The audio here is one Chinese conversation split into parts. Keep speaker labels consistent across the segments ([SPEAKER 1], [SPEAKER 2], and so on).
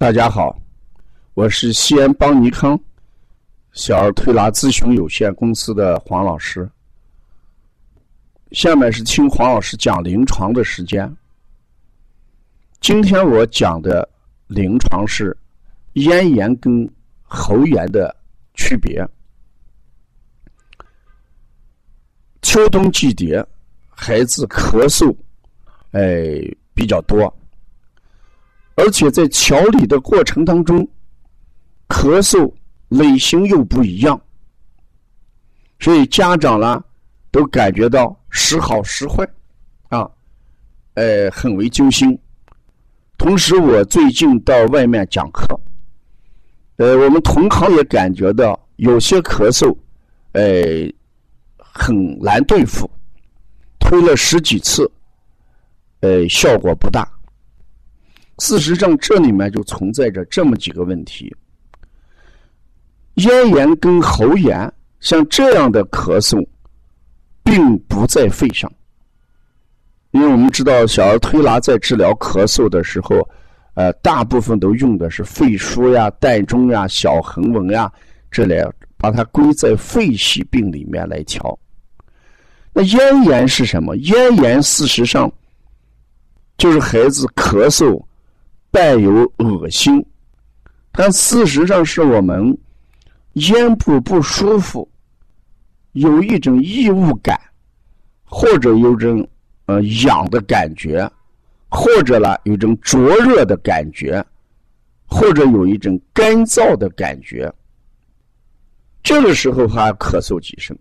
[SPEAKER 1] 大家好，我是西安邦尼康小儿推拿咨询有限公司的黄老师。下面是听黄老师讲临床的时间。今天我讲的临床是咽炎跟喉炎的区别。秋冬季节，孩子咳嗽，哎，比较多。而且在调理的过程当中，咳嗽类型又不一样，所以家长呢都感觉到时好时坏，啊，呃，很为揪心。同时，我最近到外面讲课，呃，我们同行也感觉到有些咳嗽，呃，很难对付，推了十几次，呃，效果不大。事实上，这里面就存在着这么几个问题：咽炎跟喉炎，像这样的咳嗽，并不在肺上。因为我们知道，小儿推拿在治疗咳嗽的时候，呃，大部分都用的是肺腧呀、膻中呀、小横纹呀这类，把它归在肺系病里面来调。那咽炎是什么？咽炎事实上就是孩子咳嗽。带有恶心，但事实上是我们咽部不舒服，有一种异物感，或者有种呃痒的感觉，或者呢有种灼热的感觉，或者有一种干燥的感觉。这个时候还咳嗽几声。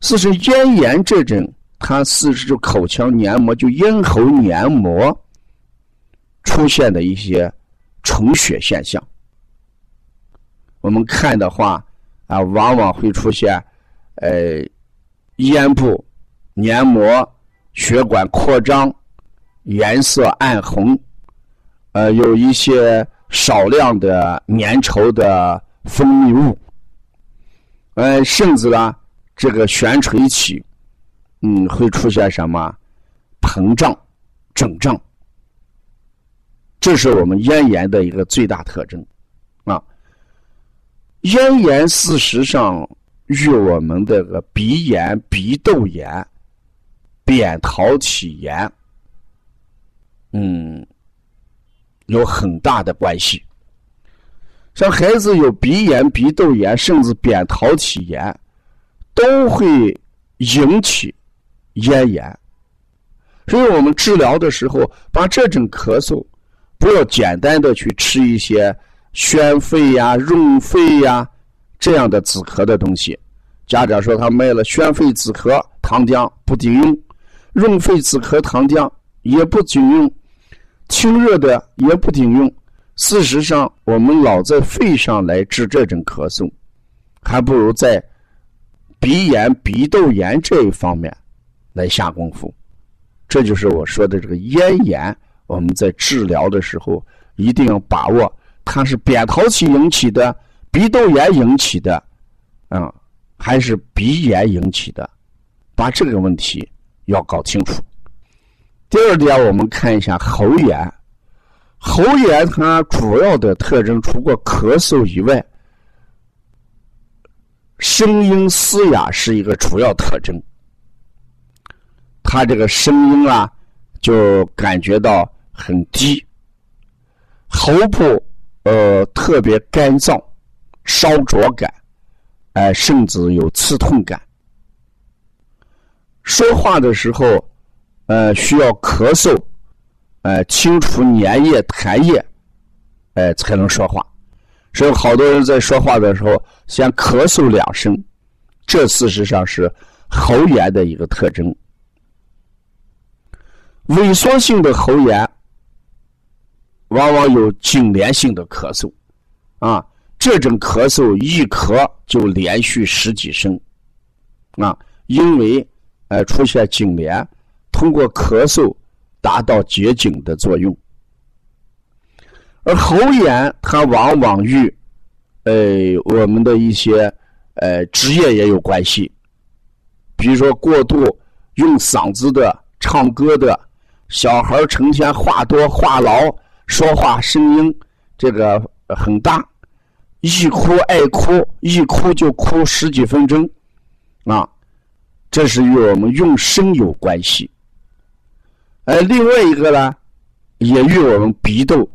[SPEAKER 1] 四是咽炎这种，它四是口腔黏膜，就咽喉黏膜。出现的一些充血现象，我们看的话啊，往往会出现呃咽部黏膜血管扩张，颜色暗红，呃有一些少量的粘稠的分泌物，呃甚至呢这个悬垂起，嗯会出现什么？膨胀、肿胀。这是我们咽炎的一个最大特征，啊，咽炎事实上与我们这个鼻炎、鼻窦炎、扁桃体炎，嗯，有很大的关系。像孩子有鼻炎、鼻窦炎，甚至扁桃体炎，都会引起咽炎。所以我们治疗的时候，把这种咳嗽。不要简单的去吃一些宣肺呀、润肺呀这样的止咳的东西。家长说他卖了宣肺止咳糖浆不顶用，润肺止咳糖浆也不顶用，清热的也不顶用。事实上，我们老在肺上来治这种咳嗽，还不如在鼻炎、鼻窦炎这一方面来下功夫。这就是我说的这个咽炎。我们在治疗的时候，一定要把握它是扁桃体引起的、鼻窦炎引起的，啊，还是鼻炎引起的，把这个问题要搞清楚。第二点，我们看一下喉炎。喉炎它主要的特征，除过咳嗽以外，声音嘶哑是一个主要特征。它这个声音啊，就感觉到。很低，喉部呃特别干燥、烧灼感，哎，甚至有刺痛感。说话的时候，呃，需要咳嗽，呃，清除粘液、痰液，哎，才能说话。所以，好多人在说话的时候先咳嗽两声，这事实上是喉炎的一个特征。萎缩性的喉炎。往往有颈连性的咳嗽，啊，这种咳嗽一咳就连续十几声，啊，因为呃出现颈连，通过咳嗽达到结颈的作用。而喉炎它往往与呃我们的一些呃职业也有关系，比如说过度用嗓子的唱歌的，小孩成天话多话痨。说话声音这个很大，一哭爱哭，一哭就哭十几分钟，啊，这是与我们用声有关系。而另外一个呢，也与我们鼻窦、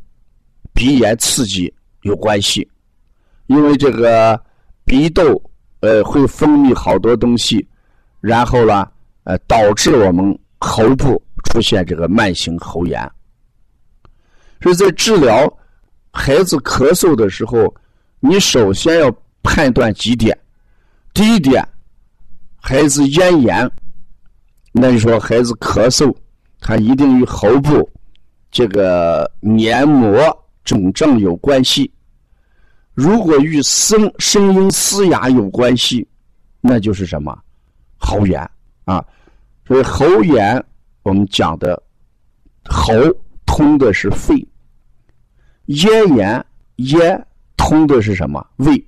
[SPEAKER 1] 鼻炎刺激有关系，因为这个鼻窦呃会分泌好多东西，然后呢，呃导致我们喉部出现这个慢性喉炎。所以在治疗孩子咳嗽的时候，你首先要判断几点。第一点，孩子咽炎，那你说孩子咳嗽。他一定与喉部这个黏膜肿胀有关系。如果与声声音嘶哑有关系，那就是什么喉炎啊？所以喉炎我们讲的喉通的是肺，咽炎咽通的是什么胃？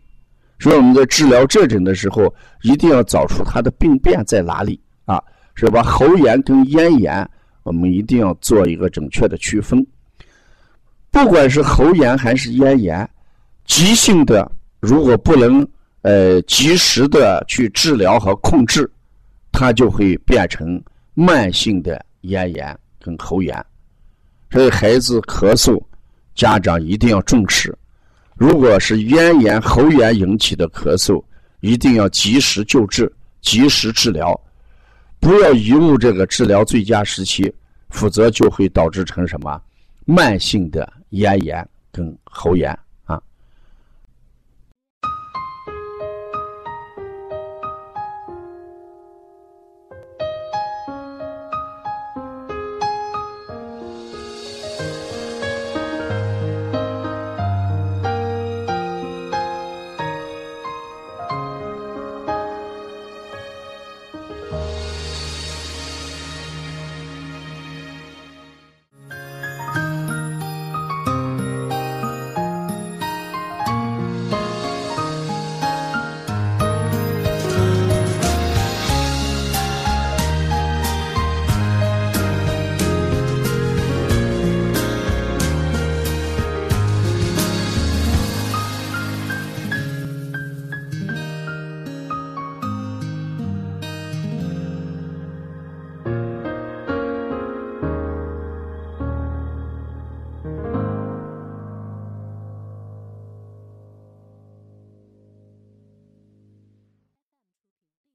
[SPEAKER 1] 所以我们在治疗这种的时候，一定要找出它的病变在哪里啊？是吧？喉炎跟咽炎。我们一定要做一个准确的区分。不管是喉炎还是咽炎，急性的如果不能呃及时的去治疗和控制，它就会变成慢性的咽炎跟喉炎。所以孩子咳嗽，家长一定要重视。如果是咽炎、喉炎引起的咳嗽，一定要及时救治、及时治疗，不要贻误这个治疗最佳时期。否则就会导致成什么慢性的咽炎跟喉炎。